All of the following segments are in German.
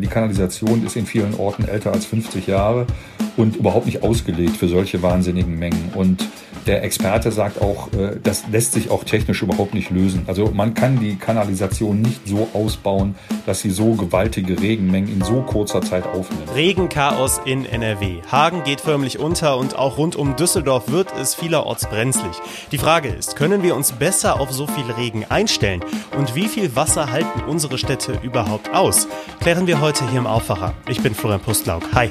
Die Kanalisation ist in vielen Orten älter als 50 Jahre und überhaupt nicht ausgelegt für solche wahnsinnigen Mengen. Und der Experte sagt auch, äh, das lässt sich auch technisch überhaupt nicht lösen. Also man kann die Kanalisation nicht so ausbauen, dass sie so gewaltige Regenmengen in so kurzer Zeit aufnimmt. Regenchaos in NRW. Hagen geht förmlich unter und auch rund um Düsseldorf wird es vielerorts brenzlig. Die Frage ist, können wir uns besser auf so viel Regen einstellen? Und wie viel Wasser halten unsere Städte überhaupt aus? Klären wir heute hier im Aufwacher. Ich bin Florian Pustlauk. Hi.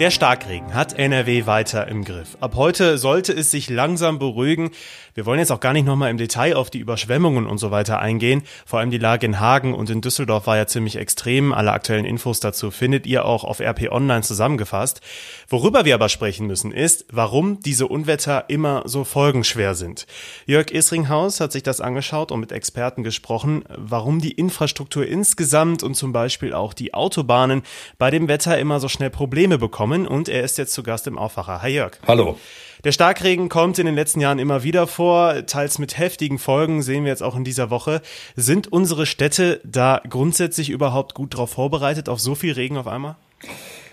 Der Starkregen hat NRW weiter im Griff. Ab heute sollte es sich langsam beruhigen. Wir wollen jetzt auch gar nicht nochmal im Detail auf die Überschwemmungen und so weiter eingehen. Vor allem die Lage in Hagen und in Düsseldorf war ja ziemlich extrem. Alle aktuellen Infos dazu findet ihr auch auf RP Online zusammengefasst. Worüber wir aber sprechen müssen ist, warum diese Unwetter immer so folgenschwer sind. Jörg Isringhaus hat sich das angeschaut und mit Experten gesprochen, warum die Infrastruktur insgesamt und zum Beispiel auch die Autobahnen bei dem Wetter immer so schnell Probleme bekommen und er ist jetzt zu Gast im Aufwacher. Hi Jörg. Hallo. Der Starkregen kommt in den letzten Jahren immer wieder vor, teils mit heftigen Folgen, sehen wir jetzt auch in dieser Woche. Sind unsere Städte da grundsätzlich überhaupt gut darauf vorbereitet, auf so viel Regen auf einmal?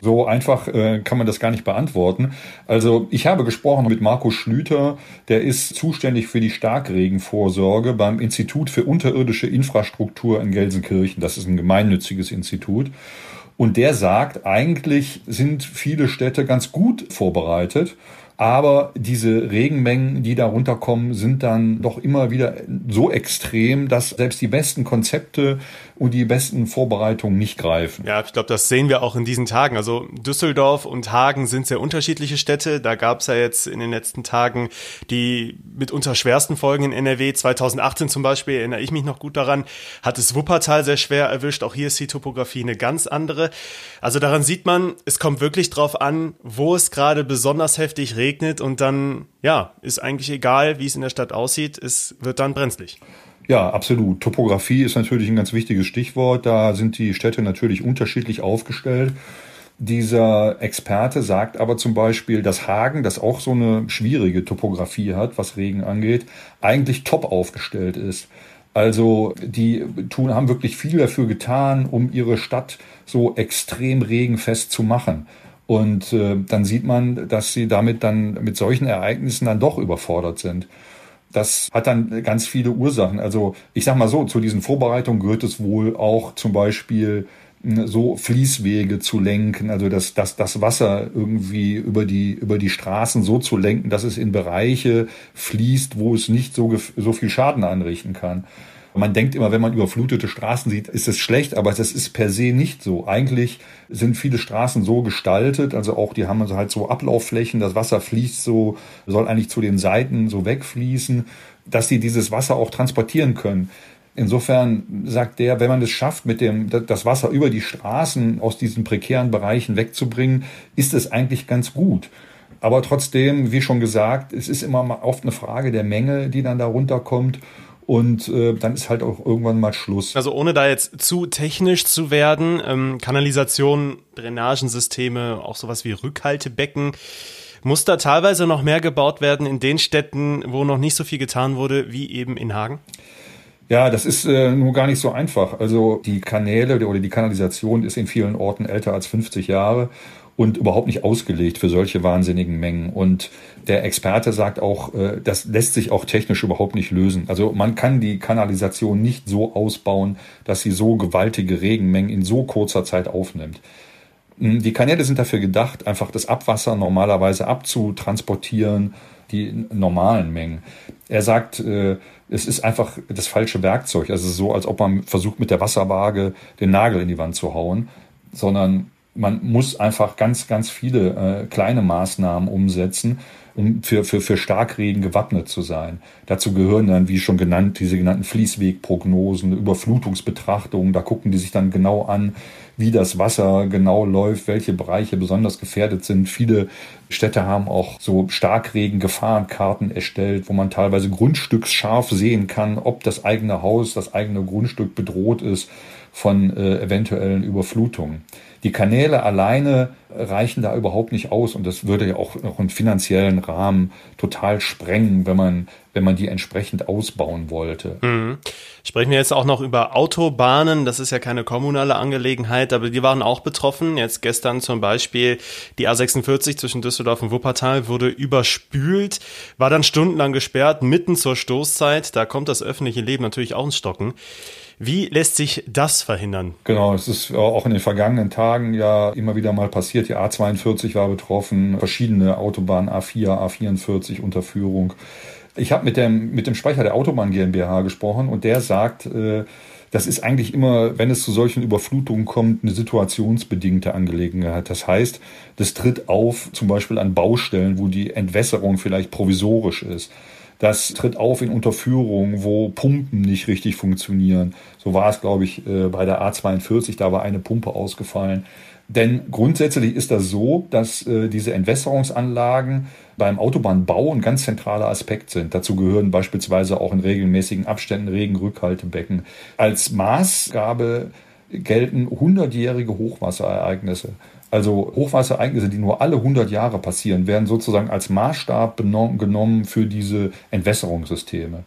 So einfach äh, kann man das gar nicht beantworten. Also ich habe gesprochen mit Markus Schlüter, der ist zuständig für die Starkregenvorsorge beim Institut für unterirdische Infrastruktur in Gelsenkirchen. Das ist ein gemeinnütziges Institut. Und der sagt, eigentlich sind viele Städte ganz gut vorbereitet. Aber diese Regenmengen, die da runterkommen, sind dann doch immer wieder so extrem, dass selbst die besten Konzepte und die besten Vorbereitungen nicht greifen. Ja, ich glaube, das sehen wir auch in diesen Tagen. Also Düsseldorf und Hagen sind sehr unterschiedliche Städte. Da gab es ja jetzt in den letzten Tagen die mitunter schwersten Folgen in NRW. 2018 zum Beispiel, erinnere ich mich noch gut daran, hat es Wuppertal sehr schwer erwischt. Auch hier ist die Topografie eine ganz andere. Also daran sieht man, es kommt wirklich drauf an, wo es gerade besonders heftig regnet und dann, ja, ist eigentlich egal, wie es in der Stadt aussieht, es wird dann brenzlig. Ja, absolut. Topografie ist natürlich ein ganz wichtiges Stichwort. Da sind die Städte natürlich unterschiedlich aufgestellt. Dieser Experte sagt aber zum Beispiel, dass Hagen, das auch so eine schwierige Topografie hat, was Regen angeht, eigentlich top aufgestellt ist. Also die tun, haben wirklich viel dafür getan, um ihre Stadt so extrem regenfest zu machen. Und äh, dann sieht man, dass sie damit dann mit solchen Ereignissen dann doch überfordert sind. Das hat dann ganz viele Ursachen. Also ich sag mal so, zu diesen Vorbereitungen gehört es wohl auch zum Beispiel so Fließwege zu lenken, also das, das, das Wasser irgendwie über die, über die Straßen so zu lenken, dass es in Bereiche fließt, wo es nicht so, so viel Schaden anrichten kann. Man denkt immer, wenn man überflutete Straßen sieht, ist es schlecht, aber das ist per se nicht so. Eigentlich sind viele Straßen so gestaltet, also auch die haben halt so Ablaufflächen, das Wasser fließt so, soll eigentlich zu den Seiten so wegfließen, dass sie dieses Wasser auch transportieren können. Insofern sagt der, wenn man es schafft, mit dem, das Wasser über die Straßen aus diesen prekären Bereichen wegzubringen, ist es eigentlich ganz gut. Aber trotzdem, wie schon gesagt, es ist immer oft eine Frage der Menge, die dann da runterkommt. Und äh, dann ist halt auch irgendwann mal Schluss. Also ohne da jetzt zu technisch zu werden, ähm, Kanalisation, Drainagensysteme, auch sowas wie Rückhaltebecken. Muss da teilweise noch mehr gebaut werden in den Städten, wo noch nicht so viel getan wurde, wie eben in Hagen? Ja, das ist äh, nur gar nicht so einfach. Also die Kanäle oder die Kanalisation ist in vielen Orten älter als 50 Jahre und überhaupt nicht ausgelegt für solche wahnsinnigen Mengen. Und der Experte sagt auch, äh, das lässt sich auch technisch überhaupt nicht lösen. Also man kann die Kanalisation nicht so ausbauen, dass sie so gewaltige Regenmengen in so kurzer Zeit aufnimmt. Hm, die Kanäle sind dafür gedacht, einfach das Abwasser normalerweise abzutransportieren, die normalen Mengen. Er sagt, äh, es ist einfach das falsche Werkzeug. Also so, als ob man versucht, mit der Wasserwaage den Nagel in die Wand zu hauen, sondern man muss einfach ganz, ganz viele äh, kleine Maßnahmen umsetzen, um für, für, für Starkregen gewappnet zu sein. Dazu gehören dann, wie schon genannt, diese genannten Fließwegprognosen, Überflutungsbetrachtungen. Da gucken die sich dann genau an, wie das Wasser genau läuft, welche Bereiche besonders gefährdet sind. Viele Städte haben auch so Starkregen-Gefahrenkarten erstellt, wo man teilweise grundstücksscharf sehen kann, ob das eigene Haus, das eigene Grundstück bedroht ist von äh, eventuellen Überflutungen. Die Kanäle alleine reichen da überhaupt nicht aus und das würde ja auch noch einen finanziellen Rahmen total sprengen, wenn man wenn man die entsprechend ausbauen wollte. Mhm. Sprechen wir jetzt auch noch über Autobahnen. Das ist ja keine kommunale Angelegenheit, aber die waren auch betroffen. Jetzt gestern zum Beispiel die A46 zwischen Düsseldorf und Wuppertal wurde überspült, war dann stundenlang gesperrt, mitten zur Stoßzeit. Da kommt das öffentliche Leben natürlich auch ins Stocken. Wie lässt sich das verhindern? Genau, es ist auch in den vergangenen Tagen ja immer wieder mal passiert. Die A42 war betroffen, verschiedene Autobahnen A4, A44 unter Führung. Ich habe mit dem, mit dem Sprecher der Autobahn GmbH gesprochen und der sagt, äh, das ist eigentlich immer, wenn es zu solchen Überflutungen kommt, eine situationsbedingte Angelegenheit. Das heißt, das tritt auf zum Beispiel an Baustellen, wo die Entwässerung vielleicht provisorisch ist. Das tritt auf in Unterführungen, wo Pumpen nicht richtig funktionieren. So war es, glaube ich, äh, bei der A42, da war eine Pumpe ausgefallen. Denn grundsätzlich ist das so, dass äh, diese Entwässerungsanlagen beim Autobahnbau ein ganz zentraler Aspekt sind. Dazu gehören beispielsweise auch in regelmäßigen Abständen Regenrückhaltebecken. Als Maßgabe gelten hundertjährige Hochwasserereignisse. Also Hochwasserereignisse, die nur alle 100 Jahre passieren, werden sozusagen als Maßstab genommen für diese Entwässerungssysteme.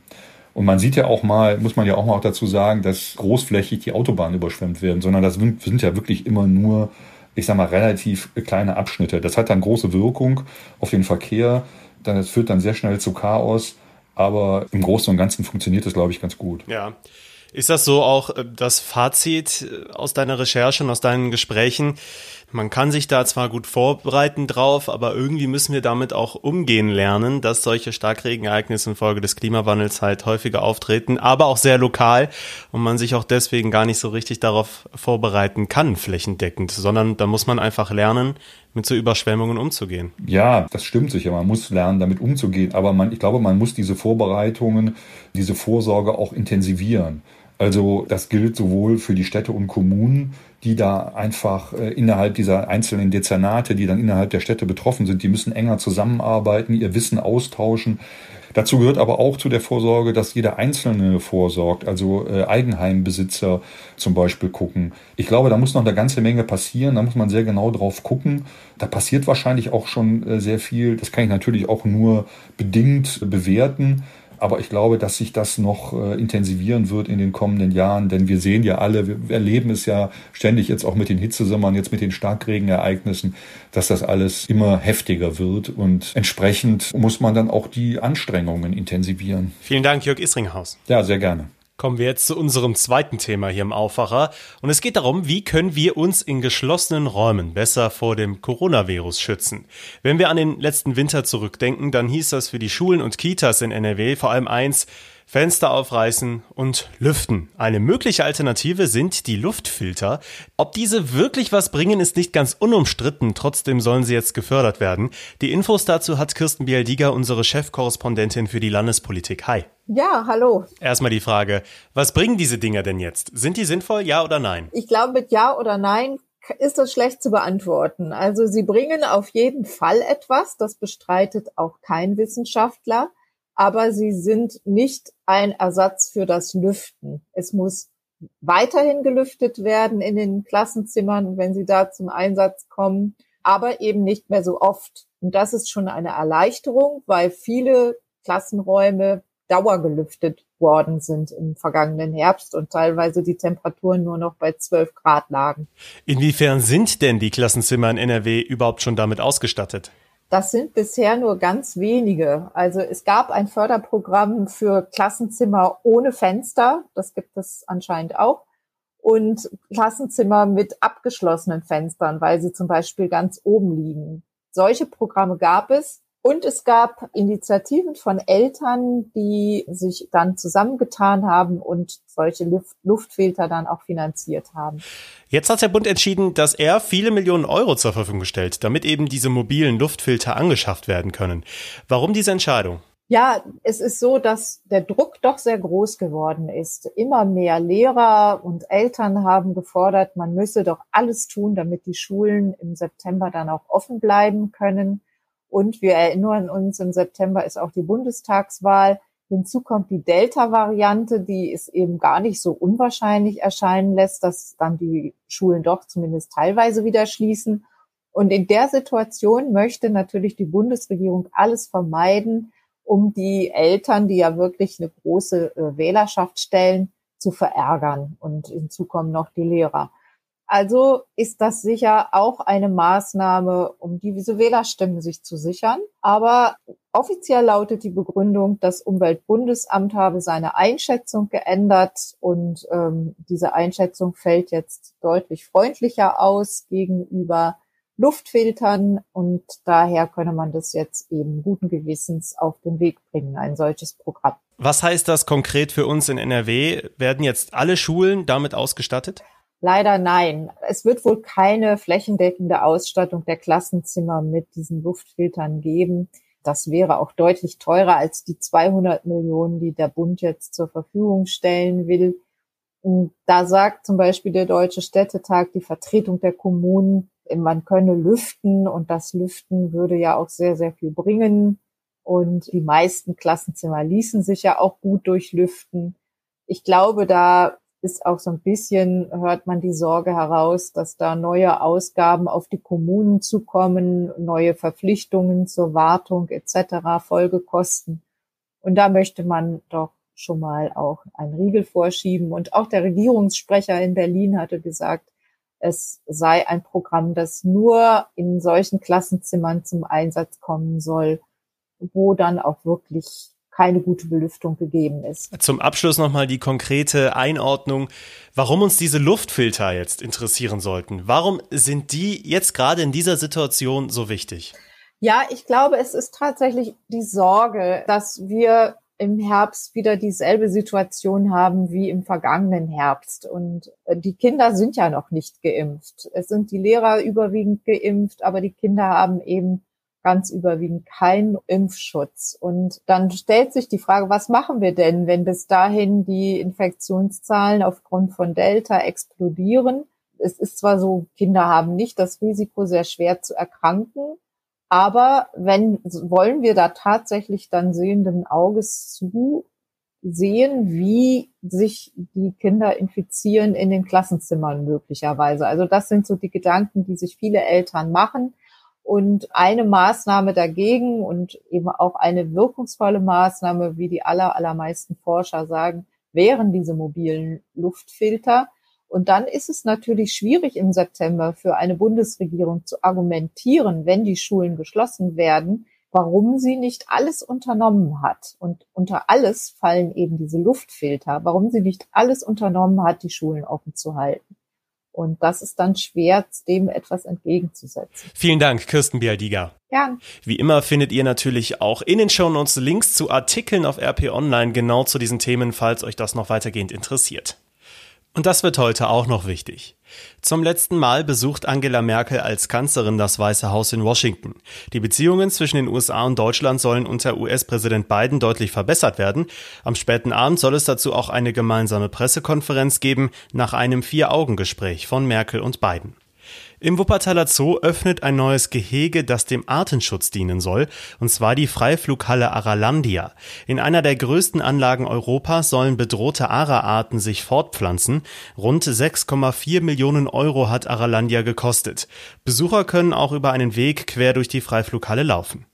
Und man sieht ja auch mal, muss man ja auch mal dazu sagen, dass großflächig die Autobahnen überschwemmt werden, sondern das sind ja wirklich immer nur, ich sag mal, relativ kleine Abschnitte. Das hat dann große Wirkung auf den Verkehr. Das führt dann sehr schnell zu Chaos. Aber im Großen und Ganzen funktioniert das, glaube ich, ganz gut. Ja. Ist das so auch äh, das Fazit äh, aus deiner Recherche und aus deinen Gesprächen? Man kann sich da zwar gut vorbereiten drauf, aber irgendwie müssen wir damit auch umgehen lernen, dass solche Starkregenereignisse infolge des Klimawandels halt häufiger auftreten, aber auch sehr lokal und man sich auch deswegen gar nicht so richtig darauf vorbereiten kann, flächendeckend, sondern da muss man einfach lernen, mit so Überschwemmungen umzugehen. Ja, das stimmt sicher. Man muss lernen, damit umzugehen. Aber man, ich glaube, man muss diese Vorbereitungen, diese Vorsorge auch intensivieren. Also das gilt sowohl für die Städte und Kommunen, die da einfach äh, innerhalb dieser einzelnen Dezernate, die dann innerhalb der Städte betroffen sind, die müssen enger zusammenarbeiten, ihr Wissen austauschen. Dazu gehört aber auch zu der Vorsorge, dass jeder Einzelne vorsorgt, also äh, Eigenheimbesitzer zum Beispiel gucken. Ich glaube, da muss noch eine ganze Menge passieren, da muss man sehr genau drauf gucken. Da passiert wahrscheinlich auch schon äh, sehr viel. Das kann ich natürlich auch nur bedingt bewerten. Aber ich glaube, dass sich das noch äh, intensivieren wird in den kommenden Jahren, denn wir sehen ja alle, wir erleben es ja ständig jetzt auch mit den Hitzesommern, jetzt mit den Starkregenereignissen, dass das alles immer heftiger wird und entsprechend muss man dann auch die Anstrengungen intensivieren. Vielen Dank, Jörg Isringhaus. Ja, sehr gerne. Kommen wir jetzt zu unserem zweiten Thema hier im Aufwacher. Und es geht darum, wie können wir uns in geschlossenen Räumen besser vor dem Coronavirus schützen. Wenn wir an den letzten Winter zurückdenken, dann hieß das für die Schulen und Kitas in NRW vor allem eins, Fenster aufreißen und lüften. Eine mögliche Alternative sind die Luftfilter. Ob diese wirklich was bringen, ist nicht ganz unumstritten. Trotzdem sollen sie jetzt gefördert werden. Die Infos dazu hat Kirsten Bialdiger, unsere Chefkorrespondentin für die Landespolitik. Hi. Ja, hallo. Erstmal die Frage, was bringen diese Dinger denn jetzt? Sind die sinnvoll, ja oder nein? Ich glaube, mit ja oder nein ist das schlecht zu beantworten. Also sie bringen auf jeden Fall etwas, das bestreitet auch kein Wissenschaftler aber sie sind nicht ein Ersatz für das Lüften. Es muss weiterhin gelüftet werden in den Klassenzimmern, wenn sie da zum Einsatz kommen, aber eben nicht mehr so oft. Und das ist schon eine Erleichterung, weil viele Klassenräume dauergelüftet worden sind im vergangenen Herbst und teilweise die Temperaturen nur noch bei 12 Grad lagen. Inwiefern sind denn die Klassenzimmer in NRW überhaupt schon damit ausgestattet? Das sind bisher nur ganz wenige. Also es gab ein Förderprogramm für Klassenzimmer ohne Fenster. Das gibt es anscheinend auch. Und Klassenzimmer mit abgeschlossenen Fenstern, weil sie zum Beispiel ganz oben liegen. Solche Programme gab es. Und es gab Initiativen von Eltern, die sich dann zusammengetan haben und solche Luft Luftfilter dann auch finanziert haben. Jetzt hat der Bund entschieden, dass er viele Millionen Euro zur Verfügung stellt, damit eben diese mobilen Luftfilter angeschafft werden können. Warum diese Entscheidung? Ja, es ist so, dass der Druck doch sehr groß geworden ist. Immer mehr Lehrer und Eltern haben gefordert, man müsse doch alles tun, damit die Schulen im September dann auch offen bleiben können. Und wir erinnern uns, im September ist auch die Bundestagswahl. Hinzu kommt die Delta-Variante, die es eben gar nicht so unwahrscheinlich erscheinen lässt, dass dann die Schulen doch zumindest teilweise wieder schließen. Und in der Situation möchte natürlich die Bundesregierung alles vermeiden um die Eltern, die ja wirklich eine große äh, Wählerschaft stellen, zu verärgern. Und hinzu kommen noch die Lehrer. Also ist das sicher auch eine Maßnahme, um diese Wählerstimmen sich zu sichern. Aber offiziell lautet die Begründung, das Umweltbundesamt habe seine Einschätzung geändert und ähm, diese Einschätzung fällt jetzt deutlich freundlicher aus gegenüber Luftfiltern und daher könne man das jetzt eben guten Gewissens auf den Weg bringen, ein solches Programm. Was heißt das konkret für uns in NRW? Werden jetzt alle Schulen damit ausgestattet? Leider nein. Es wird wohl keine flächendeckende Ausstattung der Klassenzimmer mit diesen Luftfiltern geben. Das wäre auch deutlich teurer als die 200 Millionen, die der Bund jetzt zur Verfügung stellen will. Und da sagt zum Beispiel der Deutsche Städtetag, die Vertretung der Kommunen, man könne lüften und das Lüften würde ja auch sehr, sehr viel bringen. Und die meisten Klassenzimmer ließen sich ja auch gut durchlüften. Ich glaube, da ist auch so ein bisschen, hört man die Sorge heraus, dass da neue Ausgaben auf die Kommunen zukommen, neue Verpflichtungen zur Wartung etc., Folgekosten. Und da möchte man doch schon mal auch einen Riegel vorschieben. Und auch der Regierungssprecher in Berlin hatte gesagt, es sei ein Programm, das nur in solchen Klassenzimmern zum Einsatz kommen soll, wo dann auch wirklich keine gute Belüftung gegeben ist. Zum Abschluss nochmal die konkrete Einordnung, warum uns diese Luftfilter jetzt interessieren sollten. Warum sind die jetzt gerade in dieser Situation so wichtig? Ja, ich glaube, es ist tatsächlich die Sorge, dass wir im Herbst wieder dieselbe Situation haben wie im vergangenen Herbst. Und äh, die Kinder sind ja noch nicht geimpft. Es sind die Lehrer überwiegend geimpft, aber die Kinder haben eben ganz überwiegend keinen Impfschutz. Und dann stellt sich die Frage, was machen wir denn, wenn bis dahin die Infektionszahlen aufgrund von Delta explodieren? Es ist zwar so, Kinder haben nicht das Risiko, sehr schwer zu erkranken, aber wenn, wollen wir da tatsächlich dann sehenden Auges zu sehen, wie sich die Kinder infizieren in den Klassenzimmern möglicherweise. Also das sind so die Gedanken, die sich viele Eltern machen. Und eine Maßnahme dagegen und eben auch eine wirkungsvolle Maßnahme, wie die aller, allermeisten Forscher sagen, wären diese mobilen Luftfilter. Und dann ist es natürlich schwierig im September für eine Bundesregierung zu argumentieren, wenn die Schulen geschlossen werden, warum sie nicht alles unternommen hat. Und unter alles fallen eben diese Luftfilter, warum sie nicht alles unternommen hat, die Schulen offen zu halten. Und das ist dann schwer, dem etwas entgegenzusetzen. Vielen Dank, Kirsten Bialdiga. Gern. Wie immer findet ihr natürlich auch in den Shownotes Links zu Artikeln auf RP Online genau zu diesen Themen, falls euch das noch weitergehend interessiert. Und das wird heute auch noch wichtig. Zum letzten Mal besucht Angela Merkel als Kanzlerin das Weiße Haus in Washington. Die Beziehungen zwischen den USA und Deutschland sollen unter US-Präsident Biden deutlich verbessert werden. Am späten Abend soll es dazu auch eine gemeinsame Pressekonferenz geben, nach einem Vier-Augen-Gespräch von Merkel und Biden. Im Wuppertaler Zoo öffnet ein neues Gehege, das dem Artenschutz dienen soll, und zwar die Freiflughalle Aralandia. In einer der größten Anlagen Europas sollen bedrohte Ara-Arten sich fortpflanzen. Rund 6,4 Millionen Euro hat Aralandia gekostet. Besucher können auch über einen Weg quer durch die Freiflughalle laufen.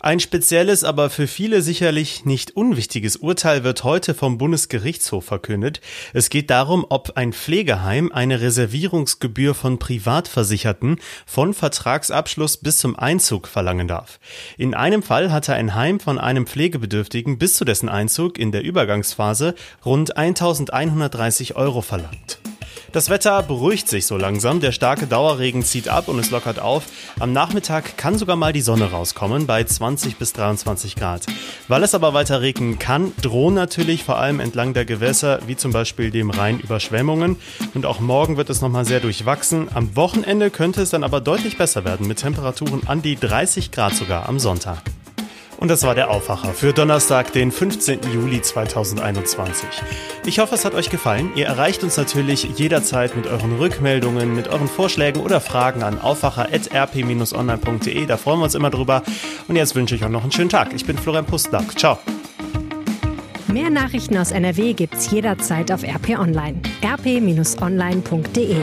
Ein spezielles, aber für viele sicherlich nicht unwichtiges Urteil wird heute vom Bundesgerichtshof verkündet. Es geht darum, ob ein Pflegeheim eine Reservierungsgebühr von Privatversicherten von Vertragsabschluss bis zum Einzug verlangen darf. In einem Fall hatte ein Heim von einem Pflegebedürftigen bis zu dessen Einzug in der Übergangsphase rund 1130 Euro verlangt. Das Wetter beruhigt sich so langsam, der starke Dauerregen zieht ab und es lockert auf. Am Nachmittag kann sogar mal die Sonne rauskommen bei 20 bis 23 Grad. Weil es aber weiter regnen kann, drohen natürlich vor allem entlang der Gewässer, wie zum Beispiel dem Rhein, Überschwemmungen. Und auch morgen wird es nochmal sehr durchwachsen. Am Wochenende könnte es dann aber deutlich besser werden, mit Temperaturen an die 30 Grad sogar am Sonntag. Und das war der Aufwacher für Donnerstag, den 15. Juli 2021. Ich hoffe, es hat euch gefallen. Ihr erreicht uns natürlich jederzeit mit euren Rückmeldungen, mit euren Vorschlägen oder Fragen an aufwacher.rp-online.de. Da freuen wir uns immer drüber. Und jetzt wünsche ich euch noch einen schönen Tag. Ich bin Florian Pustlack. Ciao. Mehr Nachrichten aus NRW gibt's jederzeit auf RP Online. rp-online.de